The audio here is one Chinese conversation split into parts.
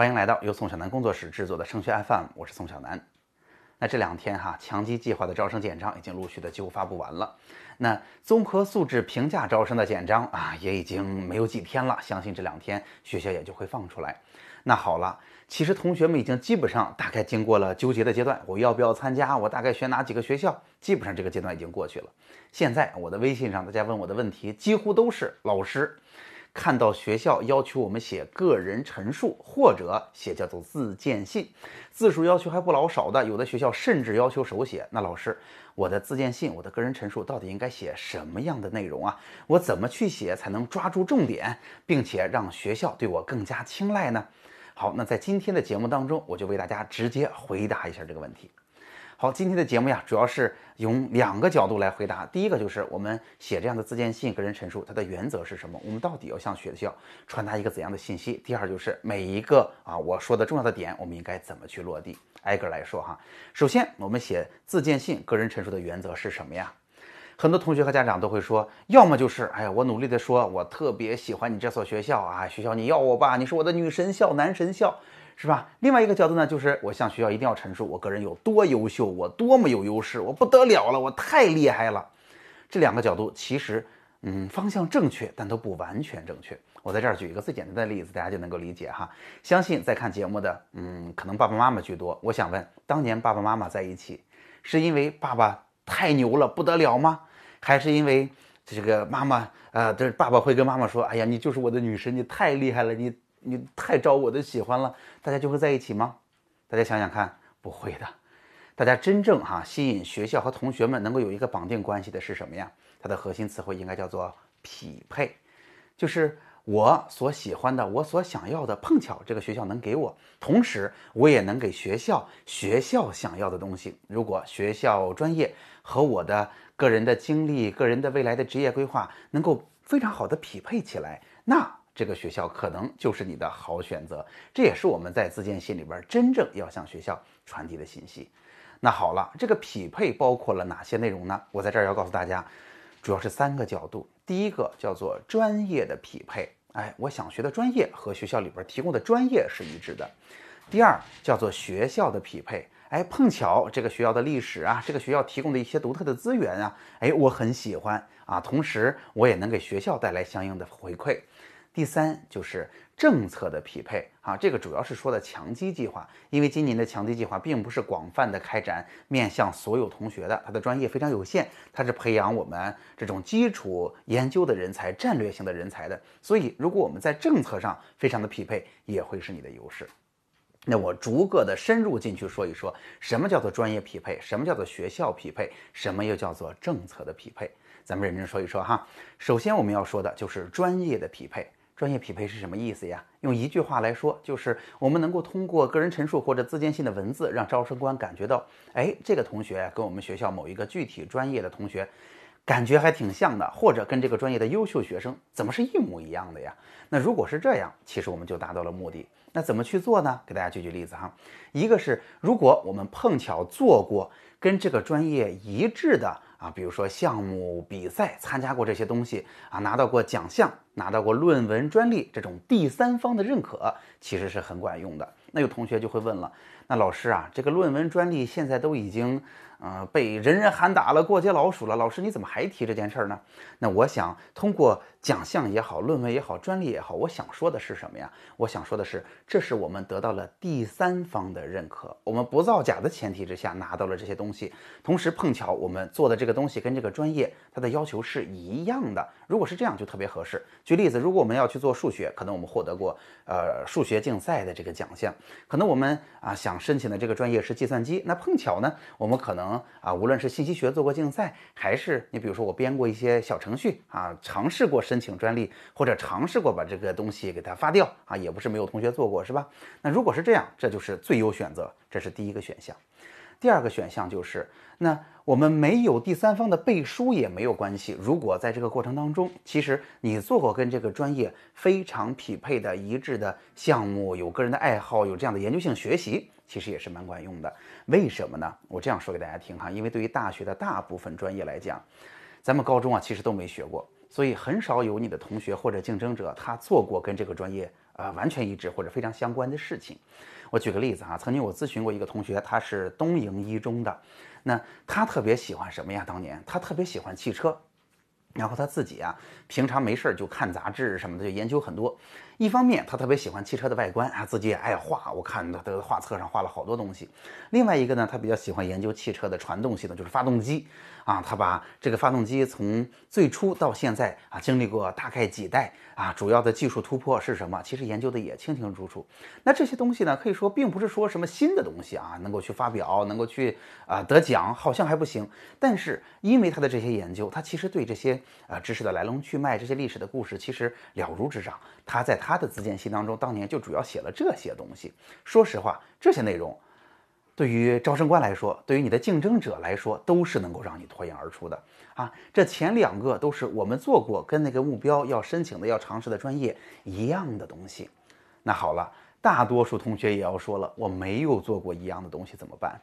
欢迎来到由宋小南工作室制作的升学 FM，我是宋小南。那这两天哈，强基计划的招生简章已经陆续的几乎发布完了。那综合素质评价招生的简章啊，也已经没有几天了，相信这两天学校也就会放出来。那好了，其实同学们已经基本上大概经过了纠结的阶段，我要不要参加？我大概选哪几个学校？基本上这个阶段已经过去了。现在我的微信上大家问我的问题，几乎都是老师。看到学校要求我们写个人陈述，或者写叫做自荐信，字数要求还不老少的。有的学校甚至要求手写。那老师，我的自荐信，我的个人陈述到底应该写什么样的内容啊？我怎么去写才能抓住重点，并且让学校对我更加青睐呢？好，那在今天的节目当中，我就为大家直接回答一下这个问题。好，今天的节目呀，主要是用两个角度来回答。第一个就是我们写这样的自荐信、个人陈述，它的原则是什么？我们到底要向学校传达一个怎样的信息？第二就是每一个啊我说的重要的点，我们应该怎么去落地？挨个来说哈。首先，我们写自荐信、个人陈述的原则是什么呀？很多同学和家长都会说，要么就是哎呀，我努力的说，我特别喜欢你这所学校啊，学校你要我吧，你是我的女神校、男神校。是吧？另外一个角度呢，就是我向学校一定要陈述我个人有多优秀，我多么有优势，我不得了了，我太厉害了。这两个角度其实，嗯，方向正确，但都不完全正确。我在这儿举一个最简单的例子，大家就能够理解哈。相信在看节目的，嗯，可能爸爸妈妈居多。我想问，当年爸爸妈妈在一起，是因为爸爸太牛了不得了吗？还是因为这个妈妈，呃，这爸爸会跟妈妈说，哎呀，你就是我的女神，你太厉害了，你。你太招我的喜欢了，大家就会在一起吗？大家想想看，不会的。大家真正哈吸引学校和同学们能够有一个绑定关系的是什么呀？它的核心词汇应该叫做匹配，就是我所喜欢的，我所想要的，碰巧这个学校能给我，同时我也能给学校学校想要的东西。如果学校专业和我的个人的经历、个人的未来的职业规划能够非常好的匹配起来，那。这个学校可能就是你的好选择，这也是我们在自荐信里边真正要向学校传递的信息。那好了，这个匹配包括了哪些内容呢？我在这儿要告诉大家，主要是三个角度。第一个叫做专业的匹配，哎，我想学的专业和学校里边提供的专业是一致的。第二叫做学校的匹配，哎，碰巧这个学校的历史啊，这个学校提供的一些独特的资源啊，哎，我很喜欢啊，同时我也能给学校带来相应的回馈。第三就是政策的匹配啊，这个主要是说的强基计划，因为今年的强基计划并不是广泛的开展面向所有同学的，它的专业非常有限，它是培养我们这种基础研究的人才、战略性的人才的。所以，如果我们在政策上非常的匹配，也会是你的优势。那我逐个的深入进去说一说，什么叫做专业匹配，什么叫做学校匹配，什么又叫做政策的匹配，咱们认真说一说哈。首先我们要说的就是专业的匹配。专业匹配是什么意思呀？用一句话来说，就是我们能够通过个人陈述或者自荐信的文字，让招生官感觉到，哎，这个同学跟我们学校某一个具体专业的同学，感觉还挺像的，或者跟这个专业的优秀学生怎么是一模一样的呀？那如果是这样，其实我们就达到了目的。那怎么去做呢？给大家举举例子哈。一个是，如果我们碰巧做过跟这个专业一致的。啊，比如说项目比赛参加过这些东西啊，拿到过奖项，拿到过论文专利这种第三方的认可，其实是很管用的。那有同学就会问了，那老师啊，这个论文专利现在都已经。呃，被人人喊打了，过街老鼠了。老师，你怎么还提这件事儿呢？那我想通过奖项也好，论文也好，专利也好，我想说的是什么呀？我想说的是，这是我们得到了第三方的认可，我们不造假的前提之下拿到了这些东西。同时碰巧我们做的这个东西跟这个专业它的要求是一样的。如果是这样，就特别合适。举例子，如果我们要去做数学，可能我们获得过呃数学竞赛的这个奖项，可能我们啊想申请的这个专业是计算机，那碰巧呢，我们可能。啊，无论是信息学做过竞赛，还是你比如说我编过一些小程序啊，尝试过申请专利，或者尝试过把这个东西给它发掉啊，也不是没有同学做过，是吧？那如果是这样，这就是最优选择，这是第一个选项。第二个选项就是，那我们没有第三方的背书也没有关系。如果在这个过程当中，其实你做过跟这个专业非常匹配的一致的项目，有个人的爱好，有这样的研究性学习，其实也是蛮管用的。为什么呢？我这样说给大家听哈，因为对于大学的大部分专业来讲，咱们高中啊其实都没学过，所以很少有你的同学或者竞争者他做过跟这个专业。呃完全一致或者非常相关的事情。我举个例子啊，曾经我咨询过一个同学，他是东营一中的，那他特别喜欢什么呀？当年他特别喜欢汽车，然后他自己啊，平常没事儿就看杂志什么的，就研究很多。一方面他特别喜欢汽车的外观啊，自己也爱画，我看他的画册上画了好多东西。另外一个呢，他比较喜欢研究汽车的传动系统，就是发动机。啊，他把这个发动机从最初到现在啊，经历过大概几代啊，主要的技术突破是什么？其实研究的也清清楚楚。那这些东西呢，可以说并不是说什么新的东西啊，能够去发表，能够去啊得奖，好像还不行。但是因为他的这些研究，他其实对这些啊知识的来龙去脉，这些历史的故事其实了如指掌。他在他的自荐信当中，当年就主要写了这些东西。说实话，这些内容。对于招生官来说，对于你的竞争者来说，都是能够让你脱颖而出的啊！这前两个都是我们做过跟那个目标要申请的、要尝试的专业一样的东西。那好了，大多数同学也要说了，我没有做过一样的东西怎么办？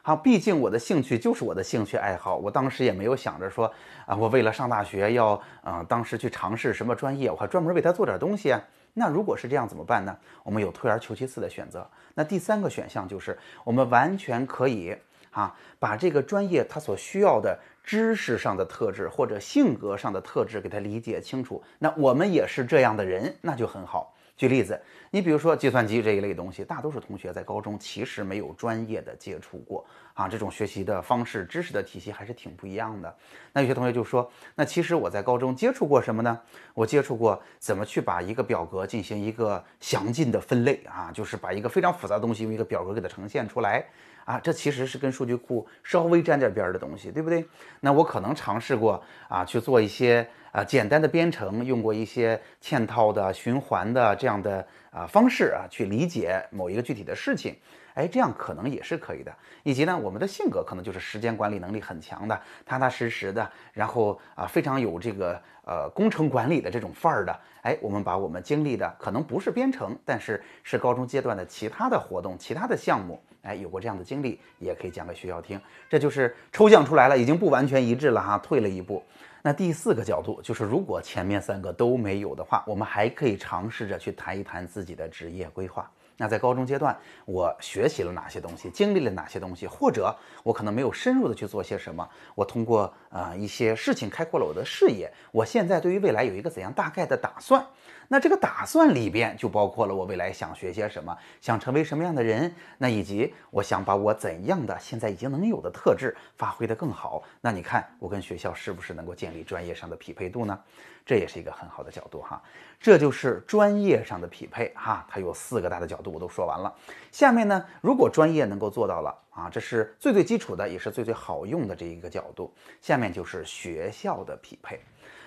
好，毕竟我的兴趣就是我的兴趣爱好，我当时也没有想着说啊，我为了上大学要啊，当时去尝试什么专业，我还专门为他做点东西啊。那如果是这样怎么办呢？我们有退而求其次的选择。那第三个选项就是，我们完全可以啊，把这个专业它所需要的知识上的特质或者性格上的特质给它理解清楚。那我们也是这样的人，那就很好。举例子，你比如说计算机这一类东西，大多数同学在高中其实没有专业的接触过啊，这种学习的方式、知识的体系还是挺不一样的。那有些同学就说，那其实我在高中接触过什么呢？我接触过怎么去把一个表格进行一个详尽的分类啊，就是把一个非常复杂的东西用一个表格给它呈现出来啊，这其实是跟数据库稍微沾点边儿的东西，对不对？那我可能尝试过啊，去做一些。啊，简单的编程用过一些嵌套的、循环的这样的啊方式啊，去理解某一个具体的事情，哎，这样可能也是可以的。以及呢，我们的性格可能就是时间管理能力很强的，踏踏实实的，然后啊，非常有这个呃工程管理的这种范儿的。哎，我们把我们经历的可能不是编程，但是是高中阶段的其他的活动、其他的项目，哎，有过这样的经历，也可以讲给学校听。这就是抽象出来了，已经不完全一致了哈，退了一步。那第四个角度就是，如果前面三个都没有的话，我们还可以尝试着去谈一谈自己的职业规划。那在高中阶段，我学习了哪些东西，经历了哪些东西，或者我可能没有深入的去做些什么，我通过呃一些事情开阔了我的视野。我现在对于未来有一个怎样大概的打算？那这个打算里边就包括了我未来想学些什么，想成为什么样的人，那以及我想把我怎样的现在已经能有的特质发挥得更好。那你看我跟学校是不是能够建立专业上的匹配度呢？这也是一个很好的角度哈。这就是专业上的匹配哈，它有四个大的角度我都说完了。下面呢，如果专业能够做到了啊，这是最最基础的，也是最最好用的这一个角度。下面就是学校的匹配。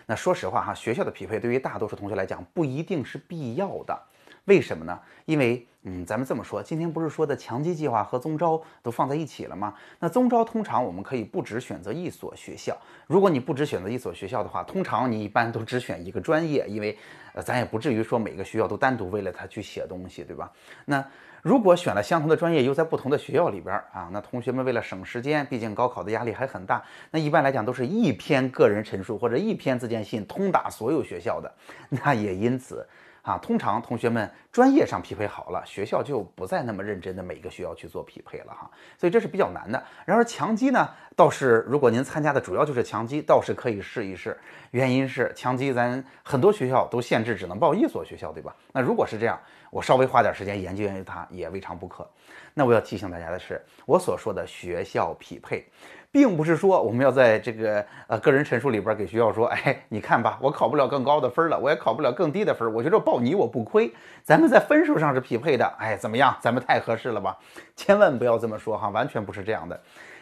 那说实话哈，学校的匹配对于大多数同学来讲不一定是必要的，为什么呢？因为嗯，咱们这么说，今天不是说的强基计划和综招都放在一起了吗？那综招通常我们可以不只选择一所学校，如果你不只选择一所学校的话，通常你一般都只选一个专业，因为呃，咱也不至于说每个学校都单独为了它去写东西，对吧？那如果选了相同的专业，又在不同的学校里边儿啊，那同学们为了省时间，毕竟高考的压力还很大，那一般来讲都是一篇个人陈述或者一篇自荐信通达所有学校的，那也因此。啊，通常同学们专业上匹配好了，学校就不再那么认真的每个学校去做匹配了哈，所以这是比较难的。然而强基呢，倒是如果您参加的主要就是强基，倒是可以试一试。原因是强基咱很多学校都限制只能报一所学校，对吧？那如果是这样，我稍微花点时间研究研究它也未尝不可。那我要提醒大家的是，我所说的学校匹配。并不是说我们要在这个呃个人陈述里边给学校说，哎，你看吧，我考不了更高的分了，我也考不了更低的分，我觉得报你我不亏，咱们在分数上是匹配的，哎，怎么样？咱们太合适了吧？千万不要这么说哈，完全不是这样的。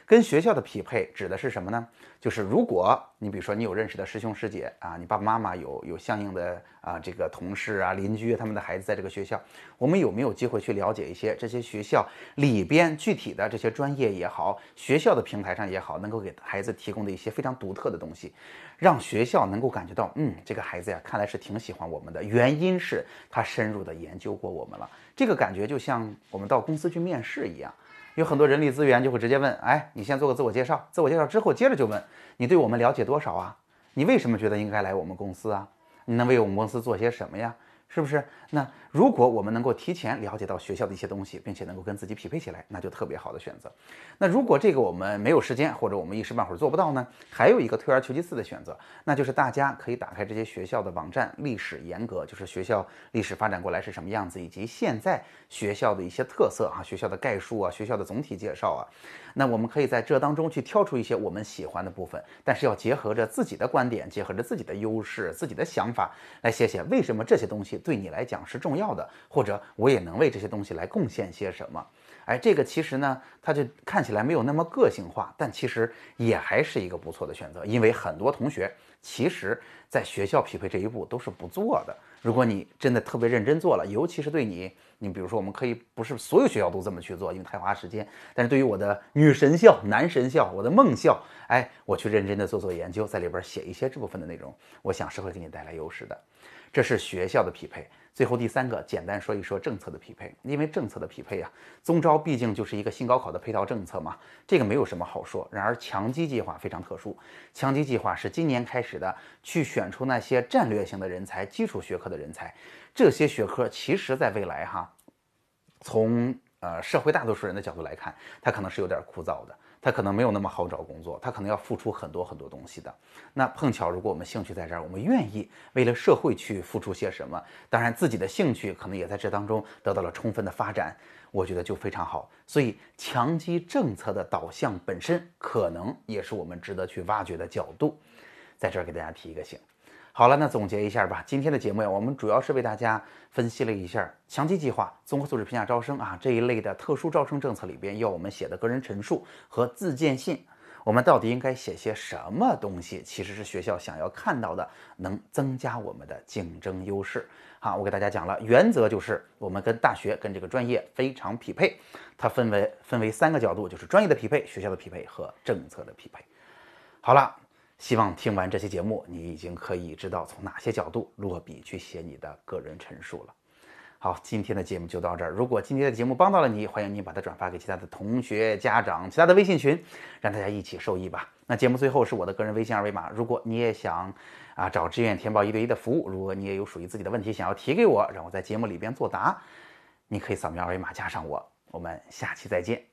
跟学校的匹配指的是什么呢？就是如果你比如说你有认识的师兄师姐啊，你爸爸妈妈有有相应的啊这个同事啊邻居他们的孩子在这个学校，我们有没有机会去了解一些这些学校里边具体的这些专业也好，学校的平台上也好，能够给孩子提供的一些非常独特的东西，让学校能够感觉到，嗯，这个孩子呀，看来是挺喜欢我们的，原因是他深入的研究过我们了，这个感觉就像我们到公司去面试一样。有很多人力资源就会直接问，哎，你先做个自我介绍，自我介绍之后接着就问，你对我们了解多少啊？你为什么觉得应该来我们公司啊？你能为我们公司做些什么呀？是不是？那如果我们能够提前了解到学校的一些东西，并且能够跟自己匹配起来，那就特别好的选择。那如果这个我们没有时间，或者我们一时半会儿做不到呢？还有一个退而求其次的选择，那就是大家可以打开这些学校的网站，历史严格，就是学校历史发展过来是什么样子，以及现在学校的一些特色啊，学校的概述啊，学校的总体介绍啊。那我们可以在这当中去挑出一些我们喜欢的部分，但是要结合着自己的观点，结合着自己的优势、自己的想法来写写为什么这些东西对你来讲是重要的，或者我也能为这些东西来贡献些什么。哎，这个其实呢，它就看起来没有那么个性化，但其实也还是一个不错的选择，因为很多同学其实在学校匹配这一步都是不做的。如果你真的特别认真做了，尤其是对你，你比如说，我们可以不是所有学校都这么去做，因为太花时间。但是对于我的女神校、男神校、我的梦校，哎，我去认真的做做研究，在里边写一些这部分的内容，我想是会给你带来优势的。这是学校的匹配。最后第三个，简单说一说政策的匹配，因为政策的匹配啊，中招毕竟就是一个新高考的配套政策嘛，这个没有什么好说。然而强基计划非常特殊，强基计划是今年开始的，去选出那些战略性的人才、基础学科的人才，这些学科其实在未来哈，从呃社会大多数人的角度来看，它可能是有点枯燥的。他可能没有那么好找工作，他可能要付出很多很多东西的。那碰巧，如果我们兴趣在这儿，我们愿意为了社会去付出些什么，当然自己的兴趣可能也在这当中得到了充分的发展，我觉得就非常好。所以，强基政策的导向本身，可能也是我们值得去挖掘的角度，在这儿给大家提一个醒。好了，那总结一下吧。今天的节目呀，我们主要是为大家分析了一下强基计划、综合素质评价招生啊这一类的特殊招生政策里边要我们写的个人陈述和自荐信，我们到底应该写些什么东西？其实是学校想要看到的，能增加我们的竞争优势。好，我给大家讲了，原则就是我们跟大学跟这个专业非常匹配，它分为分为三个角度，就是专业的匹配、学校的匹配和政策的匹配。好了。希望听完这期节目，你已经可以知道从哪些角度落笔去写你的个人陈述了。好，今天的节目就到这儿。如果今天的节目帮到了你，欢迎你把它转发给其他的同学、家长、其他的微信群，让大家一起受益吧。那节目最后是我的个人微信二维码，如果你也想啊找志愿填报一对一的服务，如果你也有属于自己的问题想要提给我，让我在节目里边作答，你可以扫描二维码加上我。我们下期再见。